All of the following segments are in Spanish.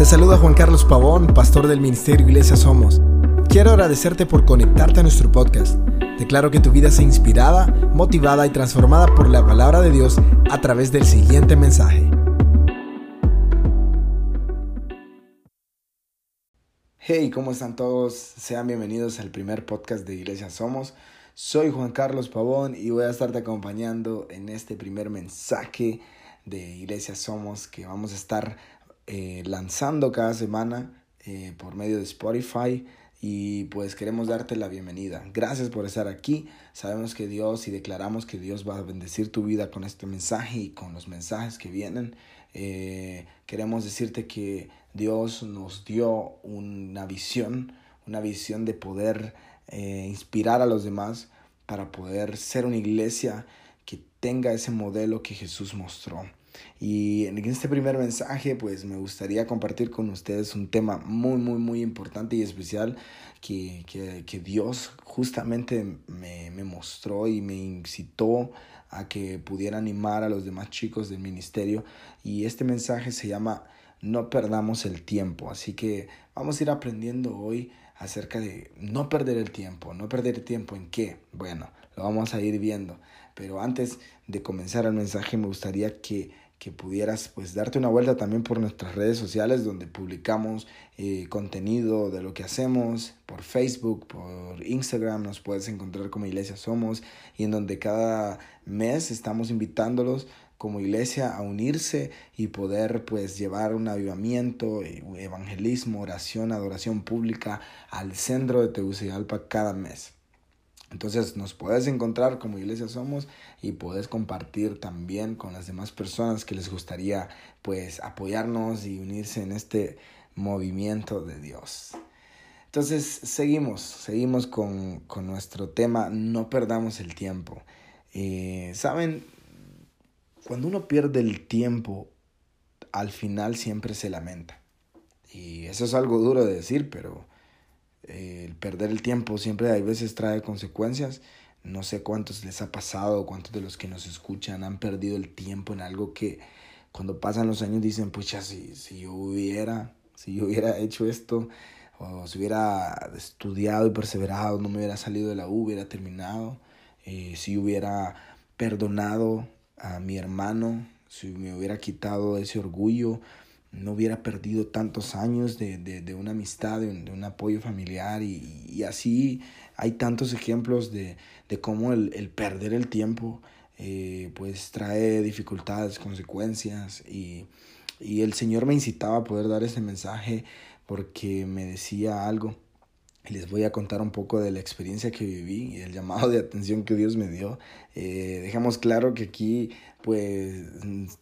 Te saluda Juan Carlos Pavón, pastor del Ministerio Iglesia Somos. Quiero agradecerte por conectarte a nuestro podcast. Declaro que tu vida sea inspirada, motivada y transformada por la palabra de Dios a través del siguiente mensaje. Hey, ¿cómo están todos? Sean bienvenidos al primer podcast de Iglesia Somos. Soy Juan Carlos Pavón y voy a estarte acompañando en este primer mensaje de Iglesia Somos que vamos a estar eh, lanzando cada semana eh, por medio de Spotify y pues queremos darte la bienvenida. Gracias por estar aquí. Sabemos que Dios y declaramos que Dios va a bendecir tu vida con este mensaje y con los mensajes que vienen. Eh, queremos decirte que Dios nos dio una visión, una visión de poder inspirar a los demás para poder ser una iglesia que tenga ese modelo que Jesús mostró. Y en este primer mensaje, pues me gustaría compartir con ustedes un tema muy, muy, muy importante y especial que, que, que Dios justamente me, me mostró y me incitó a que pudiera animar a los demás chicos del ministerio. Y este mensaje se llama No perdamos el tiempo. Así que vamos a ir aprendiendo hoy acerca de no perder el tiempo. ¿No perder el tiempo en qué? Bueno, lo vamos a ir viendo. Pero antes de comenzar el mensaje me gustaría que que pudieras pues darte una vuelta también por nuestras redes sociales donde publicamos eh, contenido de lo que hacemos por Facebook, por Instagram, nos puedes encontrar como Iglesia Somos y en donde cada mes estamos invitándolos como iglesia a unirse y poder pues llevar un avivamiento, eh, evangelismo, oración, adoración pública al centro de Tegucigalpa cada mes. Entonces nos puedes encontrar como iglesia somos y puedes compartir también con las demás personas que les gustaría pues apoyarnos y unirse en este movimiento de Dios. Entonces seguimos, seguimos con, nuestro tema, no perdamos el tiempo. Eh, Saben, cuando uno pierde el tiempo, al final siempre se lamenta. Y eso es algo duro de decir, pero el perder el tiempo siempre hay veces trae consecuencias. No sé cuántos les ha pasado, cuántos de los que nos escuchan han perdido el tiempo en algo que cuando pasan los años dicen, pucha, si, si yo hubiera, si yo hubiera hecho esto, o si hubiera estudiado y perseverado, no me hubiera salido de la U, hubiera terminado, eh, si hubiera perdonado a mi hermano, si me hubiera quitado ese orgullo, no hubiera perdido tantos años de, de, una amistad, de un, apoyo familiar y, así hay tantos ejemplos de, de cómo el, el, perder el tiempo eh, pues trae dificultades, consecuencias y, y el Señor me incitaba a poder dar ese mensaje porque me decía algo. Les voy a contar un poco de la experiencia que viví y el llamado de atención que Dios me dio. Eh, dejamos claro que aquí pues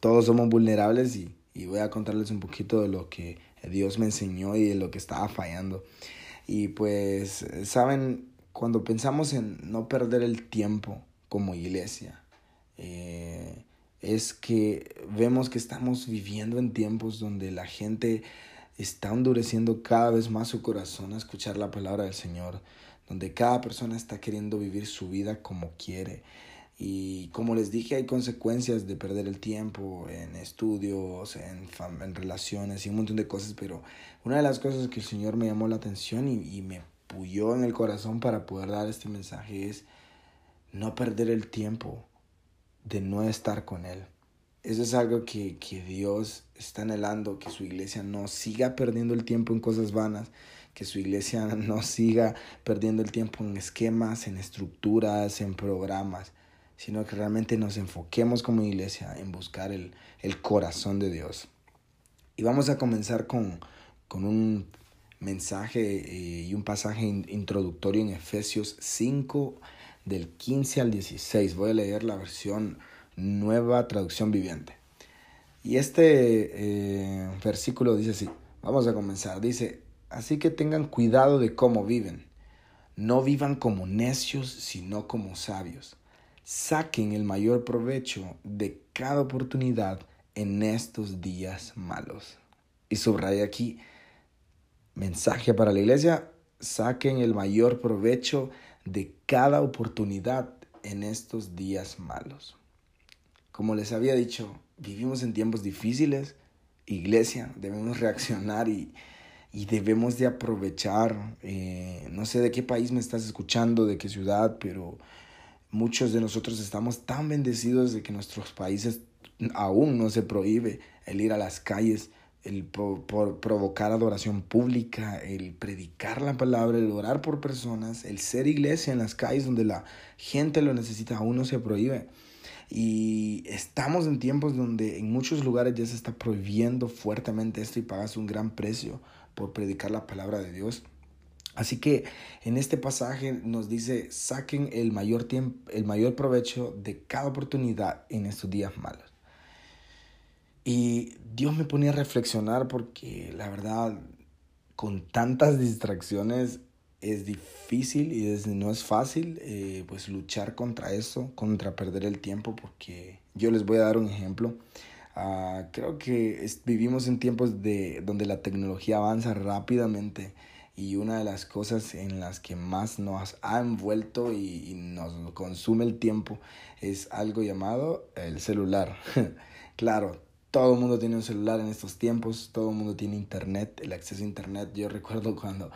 todos somos vulnerables y, y voy a contarles un poquito de lo que Dios me enseñó y de lo que estaba fallando. Y pues, saben, cuando pensamos en no perder el tiempo como iglesia, eh, es que vemos que estamos viviendo en tiempos donde la gente está endureciendo cada vez más su corazón a escuchar la palabra del Señor, donde cada persona está queriendo vivir su vida como quiere. Y como les dije, hay consecuencias de perder el tiempo en estudios, en, en relaciones y un montón de cosas, pero una de las cosas que el Señor me llamó la atención y, y me puyó en el corazón para poder dar este mensaje es no perder el tiempo de no estar con Él. Eso es algo que, que Dios está anhelando, que su iglesia no siga perdiendo el tiempo en cosas vanas, que su iglesia no siga perdiendo el tiempo en esquemas, en estructuras, en programas, sino que realmente nos enfoquemos como iglesia en buscar el, corazón de Dios. Y vamos a comenzar con, un mensaje eh, y un pasaje introductorio en Efesios 5 del 15 al 16. Voy a leer la versión nueva traducción viviente. Y este eh, versículo dice así, vamos a comenzar, dice, así que tengan cuidado de cómo viven, no vivan como necios, sino como sabios saquen el mayor provecho de cada oportunidad en estos días malos. Y subraya aquí, mensaje para la iglesia, saquen el mayor provecho de cada oportunidad en estos días malos. Como les había dicho, vivimos en tiempos difíciles iglesia, debemos reaccionar y, y debemos de aprovechar. Eh, no sé de qué país me estás escuchando, de qué ciudad, pero muchos de nosotros estamos tan bendecidos de que nuestros países aún no se prohíbe el ir a las calles, el por provocar adoración pública, el predicar la palabra, el orar por personas, el ser iglesia en las calles donde la gente lo necesita, aún no se prohíbe. Y estamos en tiempos donde en muchos lugares ya se está prohibiendo fuertemente esto y pagas un gran precio por predicar la palabra de Dios. Así que en este pasaje nos dice, saquen el mayor, tiempo, el mayor provecho de cada oportunidad en estos días malos. Y Dios me ponía a reflexionar porque la verdad, con tantas distracciones es difícil y no es fácil eh, pues luchar contra eso, contra perder el tiempo, porque yo les voy a dar un ejemplo. Uh, creo que vivimos en tiempos de, donde la tecnología avanza rápidamente y una de las cosas en las que más nos ha envuelto y, nos consume el tiempo es algo llamado el celular. claro, todo el mundo tiene un celular en estos tiempos, todo el mundo tiene internet, el acceso a internet. Yo recuerdo cuando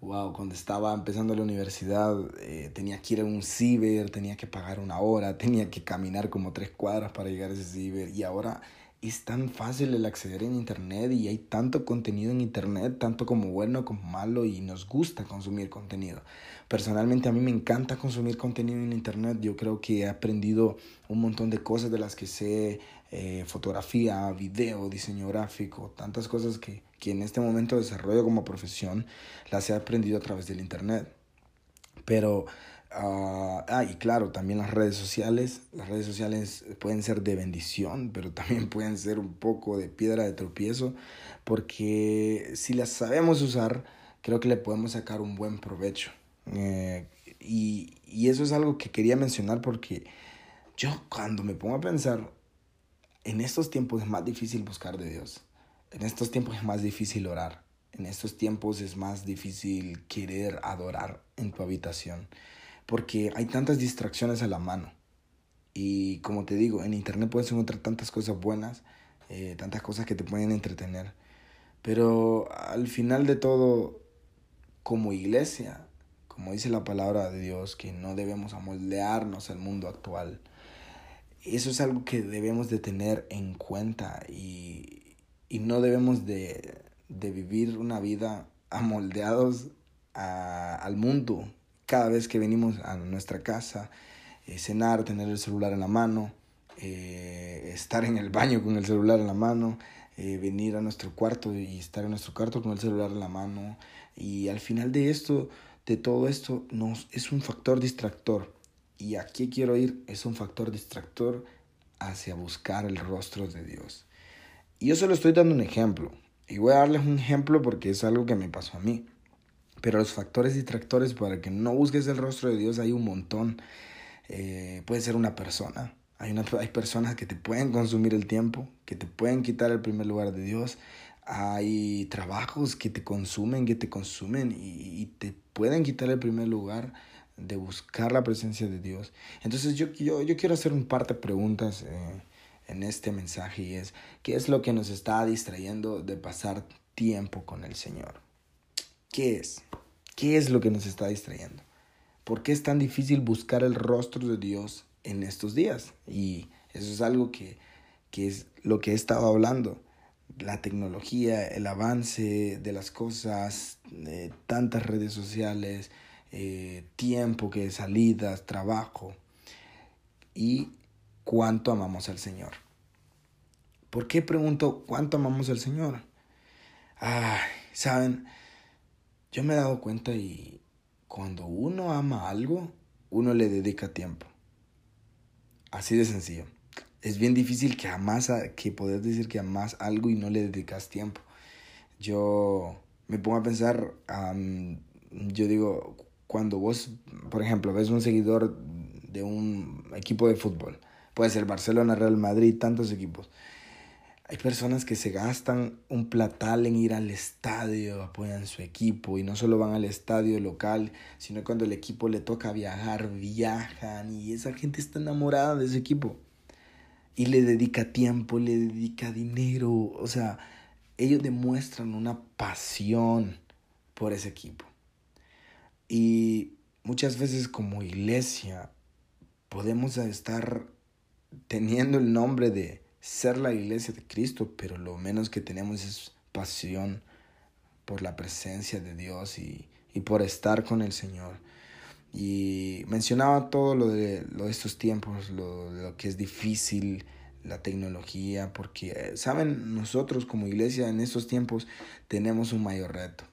wow, cuando estaba empezando la universidad eh, tenía que ir a un ciber, tenía que pagar una hora, tenía que caminar como tres cuadras para llegar a ese ciber y ahora es tan fácil el acceder en internet y hay tanto contenido en internet, tanto como bueno como malo y nos gusta consumir contenido. Personalmente a mí me encanta consumir contenido en internet, yo creo que he aprendido un montón de cosas de las que sé, eh, fotografía, video, diseño gráfico, tantas cosas que que en este momento desarrollo como profesión las he aprendido a través del Internet. Pero, ah, ah, y claro, también las redes sociales. Las redes sociales pueden ser de bendición, pero también pueden ser un poco de piedra de tropiezo, porque si las sabemos usar, creo que le podemos sacar un buen provecho. Eh, y, y eso es algo que quería mencionar porque yo cuando me pongo a pensar, en estos tiempos es más difícil buscar de Dios en estos tiempos es más difícil orar. En estos tiempos es más difícil querer adorar en tu habitación. Porque hay tantas distracciones a la mano. Y como te digo, en internet puedes encontrar tantas cosas buenas, eh, tantas cosas que te pueden entretener. Pero al final de todo, como iglesia, como dice la palabra de Dios, que no debemos amoldearnos al mundo actual. Eso es algo que debemos de tener en cuenta y, y no debemos de, vivir una vida amoldeados al mundo cada vez que venimos a nuestra casa, eh, cenar, tener el celular en la mano, eh, estar en el baño con el celular en la mano, eh, venir a nuestro cuarto y estar en nuestro cuarto con el celular en la mano. Y al final de esto, de todo esto, nos, es un factor distractor. Y aquí quiero ir, es un factor distractor hacia buscar el rostro de Dios. Y yo solo estoy dando un ejemplo. Y voy a darles un ejemplo porque es algo que me pasó a mí. Pero los factores distractores para que no busques el rostro de Dios hay un montón. Eh, puede ser una persona. Hay, una, hay personas que te pueden consumir el tiempo, que te pueden quitar el primer lugar de Dios. Hay trabajos que te consumen, que te consumen y, te pueden quitar el primer lugar de buscar la presencia de Dios. Entonces yo, yo, yo quiero hacer un par de preguntas. Eh, en este mensaje y es, ¿qué es lo que nos está distrayendo de pasar tiempo con el Señor? ¿Qué es? ¿Qué es lo que nos está distrayendo? ¿Por qué es tan difícil buscar el rostro de Dios en estos días? Y eso es algo que, que es lo que he estado hablando. La tecnología, el avance de las cosas, eh, tantas redes sociales, eh, tiempo que salidas, trabajo. Y cuánto amamos al Señor. ¿Por qué pregunto cuánto amamos al Señor? Ay, saben, yo me he dado cuenta y cuando uno ama algo, uno le dedica tiempo. Así de sencillo. Es bien difícil que amas, que poder decir que amas algo y no le dedicas tiempo. Yo me pongo a pensar, yo digo, cuando vos, por ejemplo, ves un seguidor de un equipo de fútbol, Puede ser Barcelona, Real Madrid, tantos equipos. Hay personas que se gastan un platal en ir al estadio, apoyan su equipo y no solo van al estadio local, sino cuando el equipo le toca viajar, viajan y esa gente está enamorada de ese equipo. y le dedica tiempo, le dedica dinero, o sea, ellos demuestran una pasión por ese equipo. Y muchas veces como iglesia podemos estar teniendo el nombre de ser la iglesia de Cristo, pero lo menos que tenemos es pasión por la presencia de Dios y, por estar con el Señor. Y mencionaba todo lo de, lo de estos tiempos, lo, lo que es difícil, la tecnología, porque, eh, saben, nosotros como iglesia en estos tiempos tenemos un mayor reto.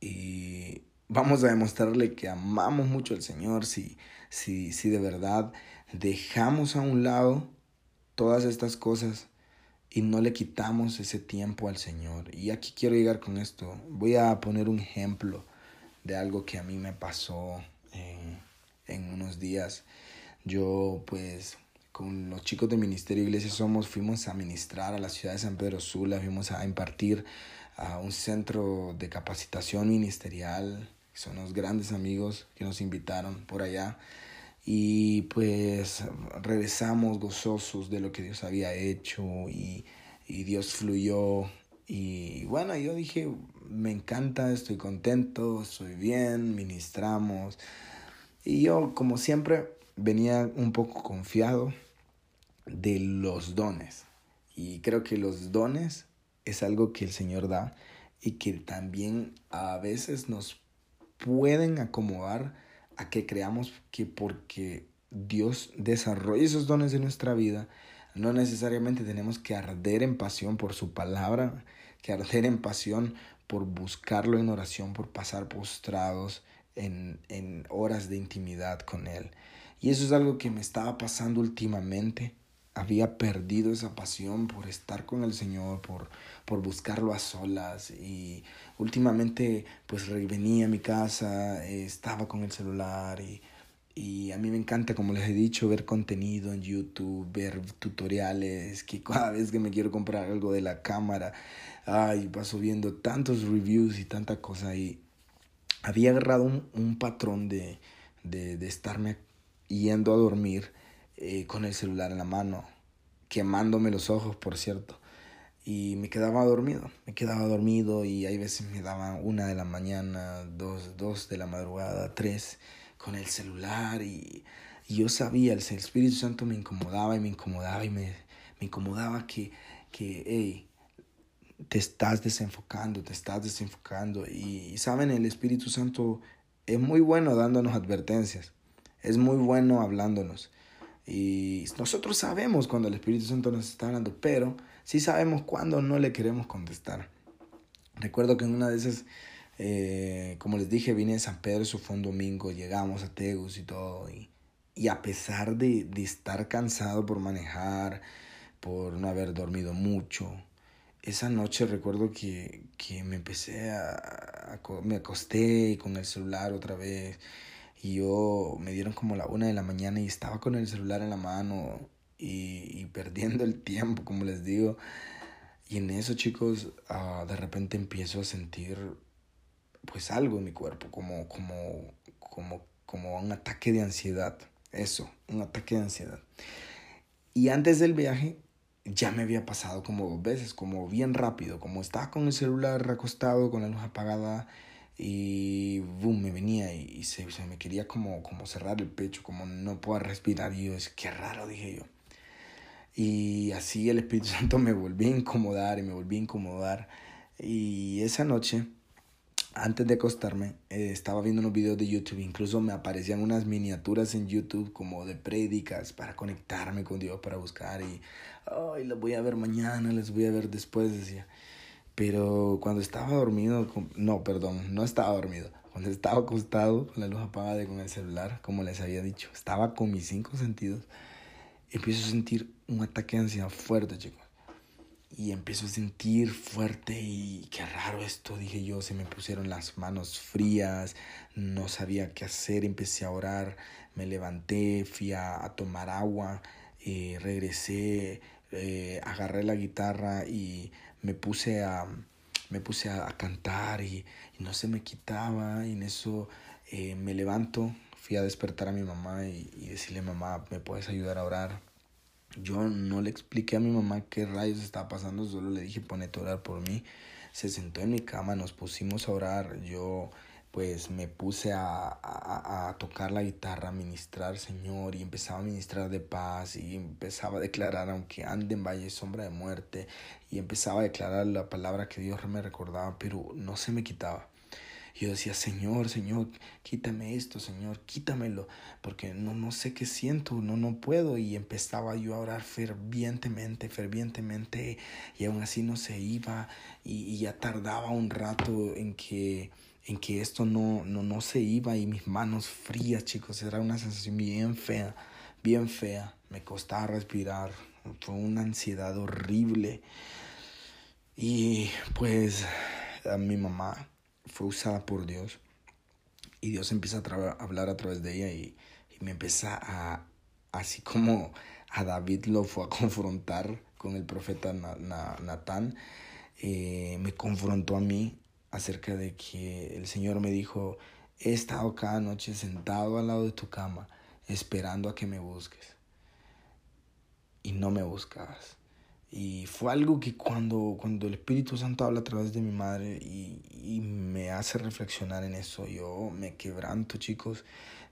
Y vamos a demostrarle que amamos mucho al Señor si, si, si de verdad dejamos a un lado todas estas cosas y no le quitamos ese tiempo al Señor. Y aquí quiero llegar con esto. Voy a poner un ejemplo de algo que a mí me pasó en, unos días. Yo pues con los chicos de Ministerio Iglesia Somos fuimos a ministrar a la ciudad de San Pedro Sula, fuimos a impartir a un centro de capacitación ministerial. Son los grandes amigos que nos invitaron por allá. Y pues regresamos gozosos de lo que Dios había hecho y, y Dios fluyó. Y bueno, yo dije, me encanta, estoy contento, estoy bien, ministramos. Y yo, como siempre, venía un poco confiado de los dones. Y creo que los dones es algo que el Señor da y que también a veces nos pueden acomodar a que creamos que porque Dios desarrolla esos dones en nuestra vida, no necesariamente tenemos que arder en pasión por su palabra, que arder en pasión por buscarlo en oración, por pasar postrados en, en horas de intimidad con Él. Y eso es algo que me estaba pasando últimamente. Había perdido esa pasión por estar con el Señor, por, por buscarlo a solas y últimamente pues venía a mi casa, eh, estaba con el celular y, y a mí me encanta, como les he dicho, ver contenido en YouTube, ver tutoriales, que cada vez que me quiero comprar algo de la cámara, ay, paso viendo tantos reviews y tanta cosa y había agarrado un, un patrón de, de, de, estarme yendo a dormir eh, con el celular en la mano, quemándome los ojos, por cierto. Y me quedaba dormido, me quedaba dormido y hay veces me daba una de la mañana, dos, dos de la madrugada, tres con el celular y, yo sabía, el Espíritu Santo me incomodaba y me incomodaba y me, me incomodaba que, que, hey, te estás desenfocando, te estás desenfocando. Y, saben, el Espíritu Santo es muy bueno dándonos advertencias, es muy bueno hablándonos y nosotros sabemos cuando el Espíritu Santo nos está hablando, pero sí sabemos cuándo no le queremos contestar. Recuerdo que en una de esas, eh, como les dije, vine de San Pedro, eso fue un domingo, llegamos a Tegus y todo, y, y a pesar de, de, estar cansado por manejar, por no haber dormido mucho, esa noche recuerdo que, que me empecé a, a, me acosté con el celular otra vez, y yo me dieron como la una de la mañana y estaba con el celular en la mano y, perdiendo el tiempo, como les digo. Y en eso, chicos, uh, de repente empiezo a sentir pues algo en mi cuerpo, como, como, como, como un ataque de ansiedad. Eso, un ataque de ansiedad. Y antes del viaje ya me había pasado como dos veces, como bien rápido, como estaba con el celular recostado, con la luz apagada y boom, me venía y, se, se, me quería como, como cerrar el pecho, como no puedo respirar. Y yo, es que raro, dije yo. Y así el Espíritu Santo me volvió a incomodar y me volvió a incomodar. Y esa noche, antes de acostarme, eh, estaba viendo unos videos de YouTube. Incluso me aparecían unas miniaturas en YouTube como de prédicas para conectarme con Dios, para buscar. Y, ay, las voy a ver mañana, les voy a ver después, decía. Pero cuando estaba dormido, no, perdón, no estaba dormido. Cuando estaba acostado con la luz apagada y con el celular, como les había dicho, estaba con mis cinco sentidos empiezo a sentir un ataque de ansiedad fuerte, chicos. Y empiezo a sentir fuerte y qué raro esto, dije yo, se me pusieron las manos frías, no sabía qué hacer, empecé a orar, me levanté, fui a, tomar agua, eh, regresé, eh, agarré la guitarra y me puse a, me puse a, cantar y, no se me quitaba y en eso eh, me levanto, fui a despertar a mi mamá y, y decirle, mamá, ¿me puedes ayudar a orar? Yo no le expliqué a mi mamá qué rayos estaba pasando, solo le dije ponete a orar por mí. Se sentó en mi cama, nos pusimos a orar. Yo pues me puse a, a, tocar la guitarra, a ministrar, Señor, y empezaba a ministrar de paz, y empezaba a declarar, aunque ande en valle sombra de muerte, y empezaba a declarar la palabra que Dios me recordaba, pero no se me quitaba. Yo decía, Señor, Señor, quítame esto, Señor, quítamelo, porque no, no sé qué siento, no, no puedo. Y empezaba yo a orar fervientemente, fervientemente, y aún así no se iba, y, y ya tardaba un rato en que en que esto no, no, no se iba y mis manos frías, chicos, era una sensación bien fea, bien fea, me costaba respirar, fue una ansiedad horrible. Y pues mi mamá fue usada por Dios y Dios empieza a, hablar a través de ella y, y me empieza a, así como a David lo fue a confrontar con el profeta Natán, eh, me confrontó a mí acerca de que el Señor me dijo, he estado cada noche sentado al lado de tu cama esperando a que me busques. Y no me buscabas. Y fue algo que cuando, cuando el Espíritu Santo habla a través de mi madre y, y me hace reflexionar en eso, yo me quebranto, chicos,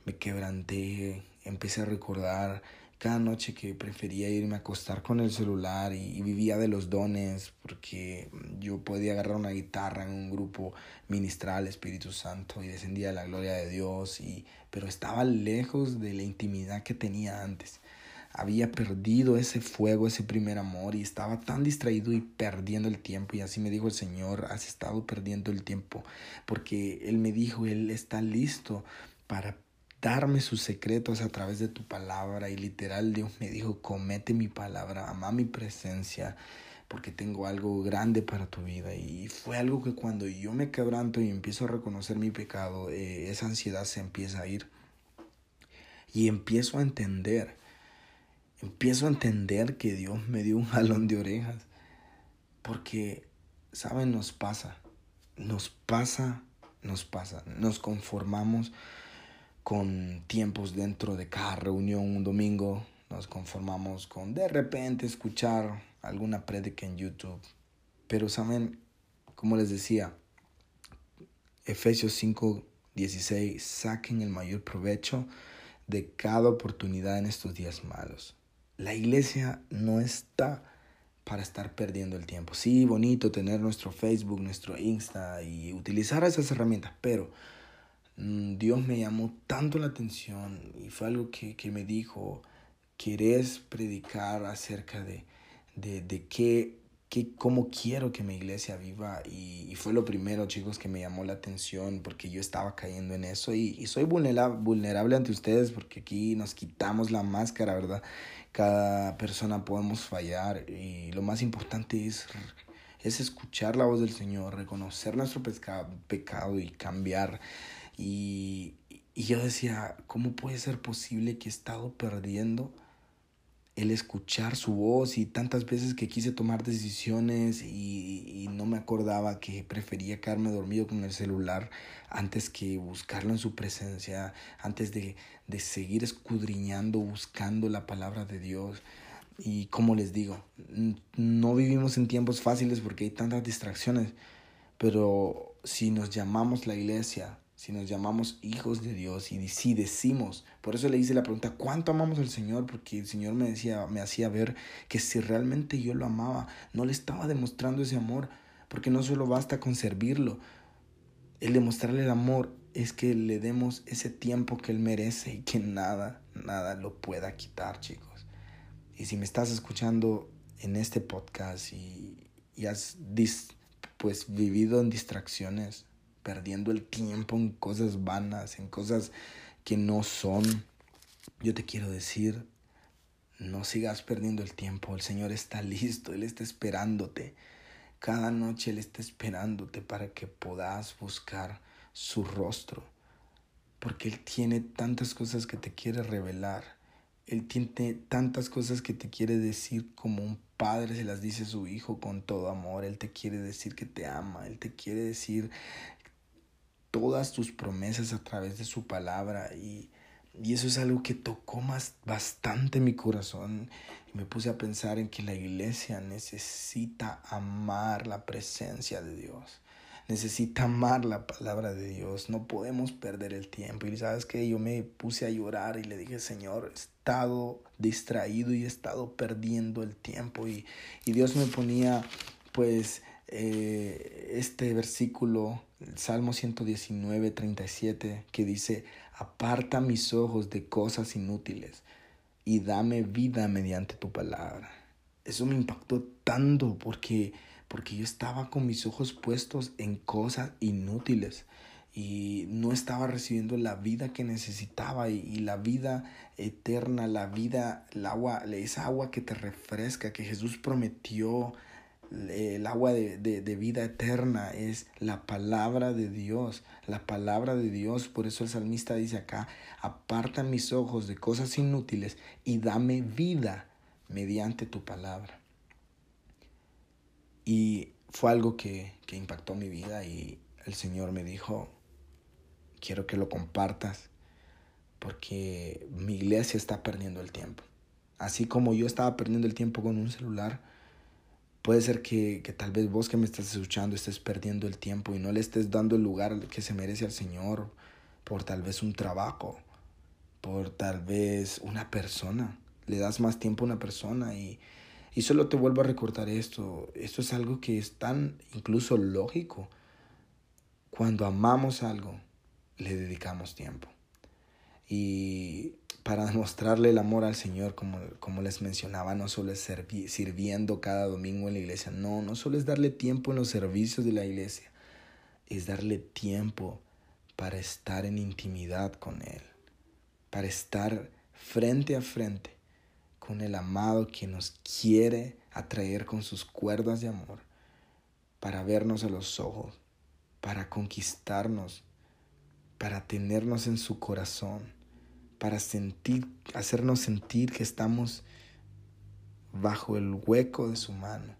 me quebranté, empecé a recordar cada noche que prefería irme a acostar con el celular y, vivía de los dones porque yo podía agarrar una guitarra en un grupo ministral Espíritu Santo y descendía la gloria de Dios y pero estaba lejos de la intimidad que tenía antes había perdido ese fuego, ese primer amor y estaba tan distraído y perdiendo el tiempo. Y así me dijo el Señor, has estado perdiendo el tiempo porque Él me dijo, Él está listo para darme sus secretos a través de tu palabra. Y literal Dios me dijo, comete mi palabra, ama mi presencia, porque tengo algo grande para tu vida. Y fue algo que cuando yo me quebranto y empiezo a reconocer mi pecado, eh, esa ansiedad se empieza a ir. Y empiezo a entender, empiezo a entender que Dios me dio un jalón de orejas. Porque, ¿saben? Nos pasa, nos pasa, nos pasa, nos conformamos con tiempos dentro de cada reunión un domingo. Nos conformamos con de repente escuchar alguna prédica en YouTube. Pero saben, como les decía, Efesios 5, 16, saquen el mayor provecho de cada oportunidad en estos días malos. La iglesia no está para estar perdiendo el tiempo. Sí, bonito tener nuestro Facebook, nuestro Insta y utilizar esas herramientas, pero Dios me llamó tanto la atención y fue algo que, me dijo, ¿querés predicar acerca de, de, de qué, qué, cómo quiero que mi iglesia viva? Y, fue lo primero, chicos, que me llamó la atención porque yo estaba cayendo en eso y, y soy vulnerable, vulnerable ante ustedes porque aquí nos quitamos la máscara, ¿verdad? Cada persona podemos fallar y lo más importante es es escuchar la voz del Señor, reconocer nuestro pecado y cambiar y, yo decía, ¿cómo puede ser posible que he estado perdiendo el escuchar su voz y tantas veces que quise tomar decisiones y, no me acordaba que prefería quedarme dormido con el celular antes que buscarlo en su presencia, antes de, de seguir escudriñando, buscando la palabra de Dios. Y como les digo, no vivimos en tiempos fáciles porque hay tantas distracciones, pero si nos llamamos la iglesia, si nos llamamos hijos de Dios y si decimos, por eso le hice la pregunta, ¿cuánto amamos al Señor? Porque el Señor me decía, me hacía ver que si realmente yo lo amaba, no le estaba demostrando ese amor, porque no solo basta con servirlo, el demostrarle el amor es que le demos ese tiempo que él merece y que nada, nada lo pueda quitar, chicos. Y si me estás escuchando en este podcast y, y has pues vivido en distracciones, perdiendo el tiempo en cosas vanas, en cosas que no son. Yo te quiero decir, no sigas perdiendo el tiempo. El Señor está listo, Él está esperándote. Cada noche Él está esperándote para que puedas buscar su rostro. Porque Él tiene tantas cosas que te quiere revelar. Él tiene tantas cosas que te quiere decir como un padre se las dice a su hijo con todo amor. Él te quiere decir que te ama. Él te quiere decir todas tus promesas a través de su palabra y Y eso es algo que tocó más bastante mi corazón. Y me puse a pensar en que la iglesia necesita amar la presencia de Dios. Necesita amar la palabra de Dios. No podemos perder el tiempo. Y sabes que yo me puse a llorar y le dije, Señor, he estado distraído y he estado perdiendo el tiempo. Y, y Dios me ponía pues eh, este versículo, Salmo 119, 37, que dice, aparta mis ojos de cosas inútiles y dame vida mediante tu palabra. Eso me impactó tanto porque, porque yo estaba con mis ojos puestos en cosas inútiles y no estaba recibiendo la vida que necesitaba y, la vida eterna, la vida, el agua, esa agua que te refresca, que Jesús prometió el agua de, de, vida eterna es la palabra de Dios, la palabra de Dios. Por eso el salmista dice acá, aparta mis ojos de cosas inútiles y dame vida mediante tu palabra. Y fue algo que, que impactó mi vida y el Señor me dijo, quiero que lo compartas porque mi iglesia está perdiendo el tiempo. Así como yo estaba perdiendo el tiempo con un celular, Puede ser que, que, tal vez vos que me estás escuchando estés perdiendo el tiempo y no le estés dando el lugar que se merece al Señor por tal vez un trabajo, por tal vez una persona. Le das más tiempo a una persona y, y solo te vuelvo a recordar esto. Esto es algo que es tan incluso lógico. Cuando amamos algo, le dedicamos tiempo. Y para demostrarle el amor al Señor, como, como les mencionaba, no solo es sirviendo cada domingo en la iglesia, no, no solo es darle tiempo en los servicios de la iglesia, es darle tiempo para estar en intimidad con Él, para estar frente a frente con el amado que nos quiere atraer con sus cuerdas de amor, para vernos a los ojos, para conquistarnos, para tenernos en su corazón para sentir, hacernos sentir que estamos bajo el hueco de su mano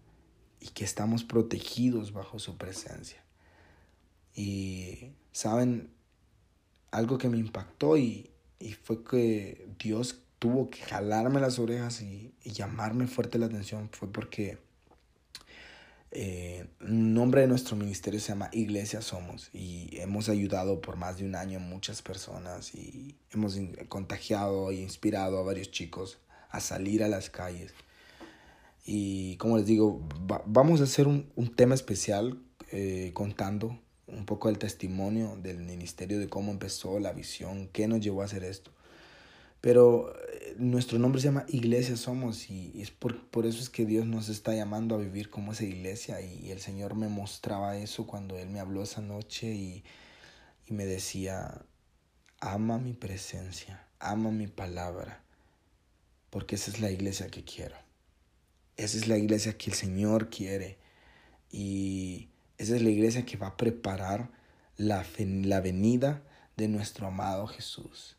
y que estamos protegidos bajo su presencia. Y saben, algo que me impactó y, fue que Dios tuvo que jalarme las orejas y, y llamarme fuerte la atención fue porque eh, nombre de nuestro ministerio se llama Iglesia Somos y hemos ayudado por más de un año a muchas personas y hemos contagiado e inspirado a varios chicos a salir a las calles. Y como les digo, vamos a hacer un, un tema especial eh, contando un poco el testimonio del ministerio de cómo empezó la visión, qué nos llevó a hacer esto. Pero eh, nuestro nombre se llama Iglesia Somos y, es por, por, eso es que Dios nos está llamando a vivir como esa iglesia y, el Señor me mostraba eso cuando Él me habló esa noche y, y me decía, ama mi presencia, ama mi palabra, porque esa es la iglesia que quiero. Esa es la iglesia que el Señor quiere y esa es la iglesia que va a preparar la, la venida de nuestro amado Jesús.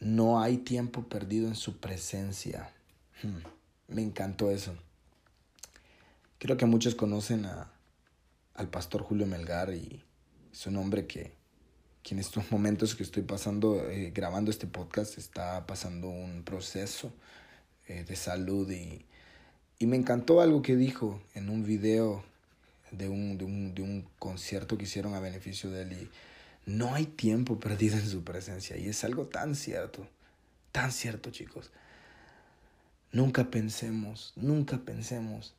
No hay tiempo perdido en su presencia. Hmm, me encantó eso. Creo que muchos conocen a, al pastor Julio Melgar y es un hombre que, en estos momentos que estoy pasando, eh, grabando este podcast, está pasando un proceso eh, de salud y, y, me encantó algo que dijo en un video de un, de un, de un concierto que hicieron a beneficio de él no hay tiempo perdido en su presencia y es algo tan cierto, tan cierto chicos. Nunca pensemos, nunca pensemos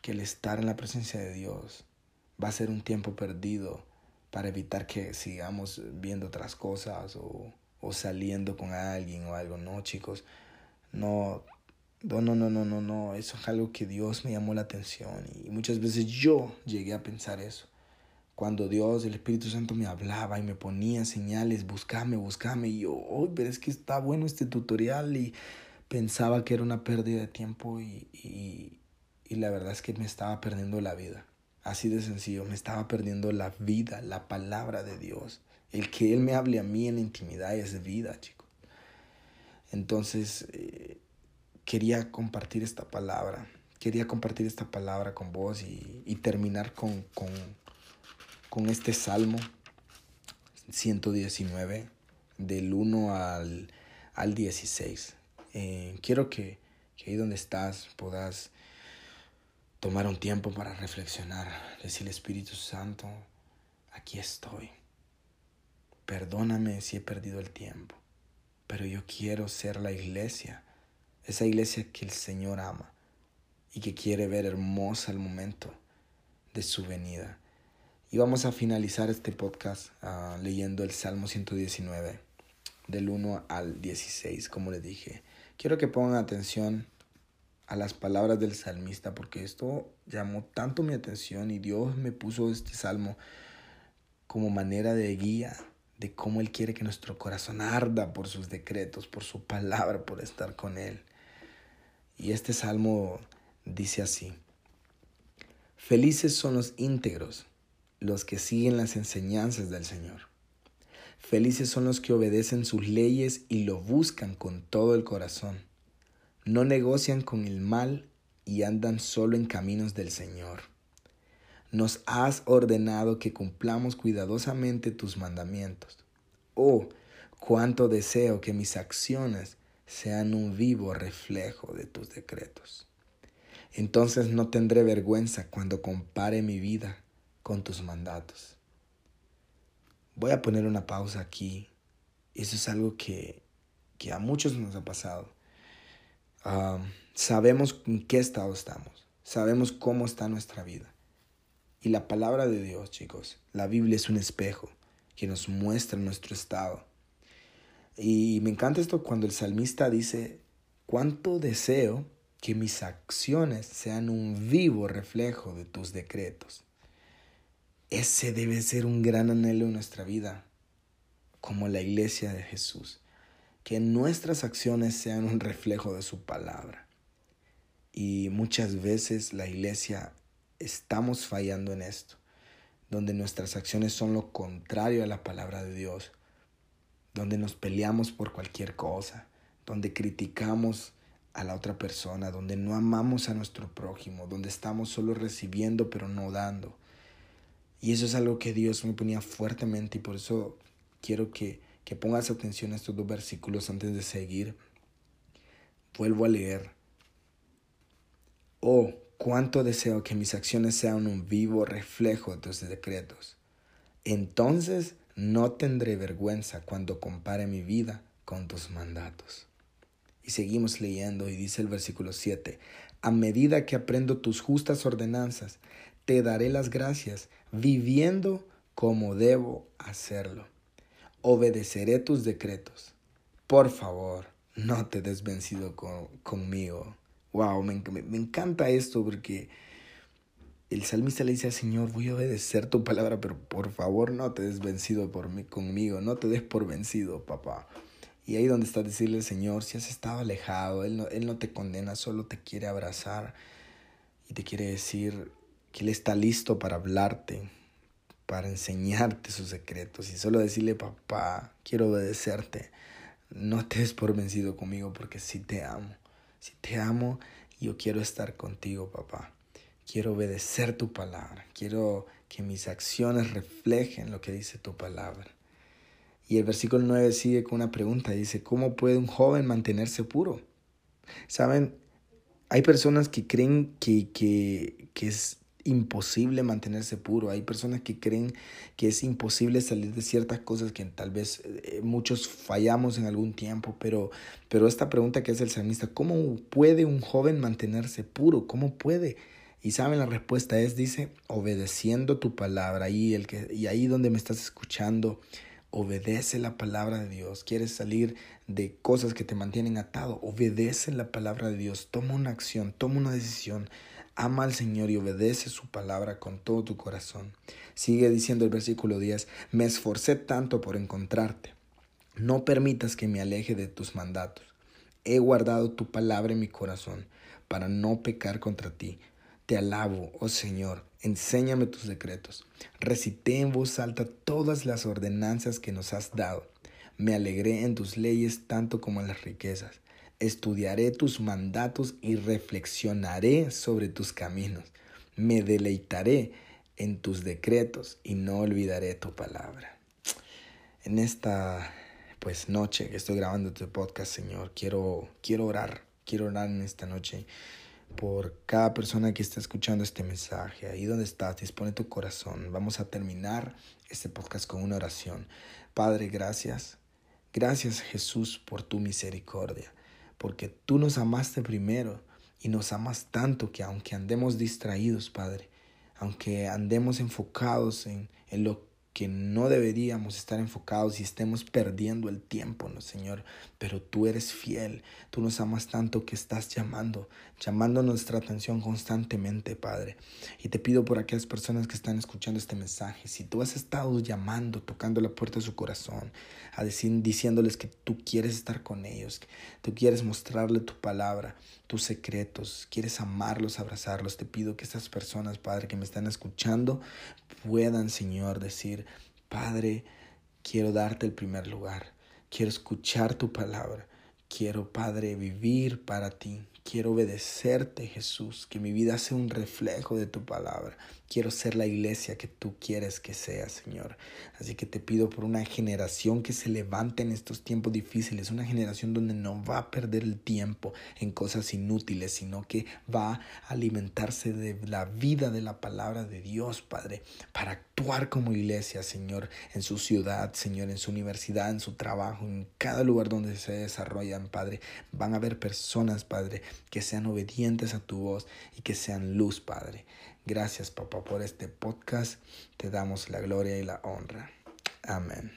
que el estar en la presencia de Dios va a ser un tiempo perdido para evitar que sigamos viendo otras cosas o, o saliendo con alguien o algo. No, chicos, no, no, no, no, no, no, no. Eso es algo que Dios me llamó la atención y muchas veces yo llegué a pensar eso cuando Dios, el Espíritu Santo me hablaba y me ponía señales, buscame, buscame, y yo, oh, pero es que está bueno este tutorial y pensaba que era una pérdida de tiempo y, y, la verdad es que me estaba perdiendo la vida. Así de sencillo, me estaba perdiendo la vida, la palabra de Dios. El que Él me hable a mí en la intimidad es vida, chicos. Entonces, eh, quería compartir esta palabra. Quería compartir esta palabra con vos y, y terminar con, con, con este Salmo 119 del 1 al, al 16. Eh, quiero que, ahí donde estás puedas tomar un tiempo para reflexionar, decirle Espíritu Santo, aquí estoy. Perdóname si he perdido el tiempo, pero yo quiero ser la iglesia, esa iglesia que el Señor ama y que quiere ver hermosa el momento de su venida. Y vamos a finalizar este podcast uh, leyendo el Salmo 119, del 1 al 16, como les dije. Quiero que pongan atención a las palabras del salmista porque esto llamó tanto mi atención y Dios me puso este salmo como manera de guía de cómo Él quiere que nuestro corazón arda por sus decretos, por su palabra, por estar con Él. Y este salmo dice así, felices son los íntegros, los que siguen las enseñanzas del Señor. Felices son los que obedecen sus leyes y lo buscan con todo el corazón. No negocian con el mal y andan solo en caminos del Señor. Nos has ordenado que cumplamos cuidadosamente tus mandamientos. Oh, cuánto deseo que mis acciones sean un vivo reflejo de tus decretos. Entonces no tendré vergüenza cuando compare mi vida con tus mandatos. Voy a poner una pausa aquí. Eso es algo que, que a muchos nos ha pasado. sabemos en qué estado estamos. Sabemos cómo está nuestra vida. Y la palabra de Dios, chicos, la Biblia es un espejo que nos muestra nuestro estado. Y me encanta esto cuando el salmista dice, cuánto deseo que mis acciones sean un vivo reflejo de tus decretos. Ese debe ser un gran anhelo en nuestra vida, como la iglesia de Jesús, que nuestras acciones sean un reflejo de su palabra. Y muchas veces la iglesia estamos fallando en esto, donde nuestras acciones son lo contrario a la palabra de Dios, donde nos peleamos por cualquier cosa, donde criticamos a la otra persona, donde no amamos a nuestro prójimo, donde estamos solo recibiendo pero no dando. Y eso es algo que Dios me ponía fuertemente y por eso quiero que, que pongas atención a estos dos versículos antes de seguir. Vuelvo a leer. Oh, cuánto deseo que mis acciones sean un vivo reflejo de tus decretos. Entonces no tendré vergüenza cuando compare mi vida con tus mandatos. Y seguimos leyendo y dice el versículo 7, a medida que aprendo tus justas ordenanzas, te daré las gracias, viviendo como debo hacerlo. Obedeceré tus decretos. Por favor, no te des vencido conmigo. Wow, me, encanta esto porque el salmista le dice al Señor, voy a obedecer tu palabra, pero por favor no te des vencido por mí, conmigo, no te des por vencido, papá. Y ahí donde está decirle al Señor, si has estado alejado, Él no, Él no te condena, solo te quiere abrazar y te quiere decir que Él está listo para hablarte, para enseñarte sus secretos y solo decirle, papá, quiero obedecerte, no te des por vencido conmigo porque sí te amo. Si te amo, yo quiero estar contigo, papá. Quiero obedecer tu palabra. Quiero que mis acciones reflejen lo que dice tu palabra. Y el versículo 9 sigue con una pregunta. Dice, ¿cómo puede un joven mantenerse puro? Saben, hay personas que creen que, que, que es imposible mantenerse puro. Hay personas que creen que es imposible salir de ciertas cosas que tal vez eh, muchos fallamos en algún tiempo, pero, pero esta pregunta que es el salmista, ¿cómo puede un joven mantenerse puro? ¿Cómo puede? Y saben, la respuesta es, dice, obedeciendo tu palabra. Y, el que, y ahí donde me estás escuchando, obedece la palabra de Dios. Quieres salir de cosas que te mantienen atado, obedece la palabra de Dios. Toma una acción, toma una decisión. Ama al Señor y obedece su palabra con todo tu corazón. Sigue diciendo el versículo 10, me esforcé tanto por encontrarte. No permitas que me aleje de tus mandatos. He guardado tu palabra en mi corazón para no pecar contra ti. Te alabo, oh Señor, enséñame tus decretos. Recité en voz alta todas las ordenanzas que nos has dado. Me alegré en tus leyes tanto como en las riquezas. Estudiaré tus mandatos y reflexionaré sobre tus caminos. Me deleitaré en tus decretos y no olvidaré tu palabra. En esta pues noche que estoy grabando este podcast, Señor. Quiero, quiero orar, quiero orar en esta noche por cada persona que está escuchando este mensaje. Ahí donde estás, dispone tu corazón. Vamos a terminar este podcast con una oración. Padre, gracias. Gracias Jesús por tu misericordia, porque tú nos amaste primero y nos amas tanto que aunque andemos distraídos, Padre, aunque andemos enfocados en, en lo que no deberíamos estar enfocados y estemos perdiendo el tiempo, ¿no, Señor? Pero tú eres fiel, tú nos amas tanto que estás llamando, llamando nuestra atención constantemente, Padre. Y te pido por aquellas personas que están escuchando este mensaje, si tú has estado llamando, tocando la puerta de su corazón, a decir, diciéndoles que tú quieres estar con ellos, tú quieres mostrarle tu palabra, tus secretos, quieres amarlos, abrazarlos, te pido que estas personas, Padre, que me están escuchando, puedan, Señor, decir, Padre, quiero darte el primer lugar, quiero escuchar tu palabra, quiero, Padre, vivir para ti, quiero obedecerte, Jesús, que mi vida sea un reflejo de tu palabra. Quiero ser la iglesia que tú quieres que sea, Señor. Así que te pido por una generación que se levante en estos tiempos difíciles, una generación donde no va a perder el tiempo en cosas inútiles, sino que va a alimentarse de la vida de la palabra de Dios, Padre, para actuar como iglesia, Señor, en su ciudad, Señor, en su universidad, en su trabajo, en cada lugar donde se desarrollan, Padre. Van a haber personas, Padre, que sean obedientes a tu voz y que sean luz, Padre. Gracias, papá, por este podcast. Te damos la gloria y la honra. Amén.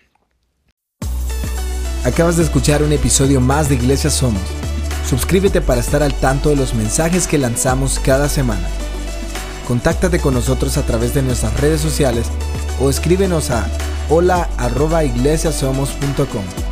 Acabas de escuchar un episodio más de Iglesia Somos. Suscríbete para estar al tanto de los mensajes que lanzamos cada semana. Contáctate con nosotros a través de nuestras redes sociales o escríbenos a hola@iglesiasomos.com.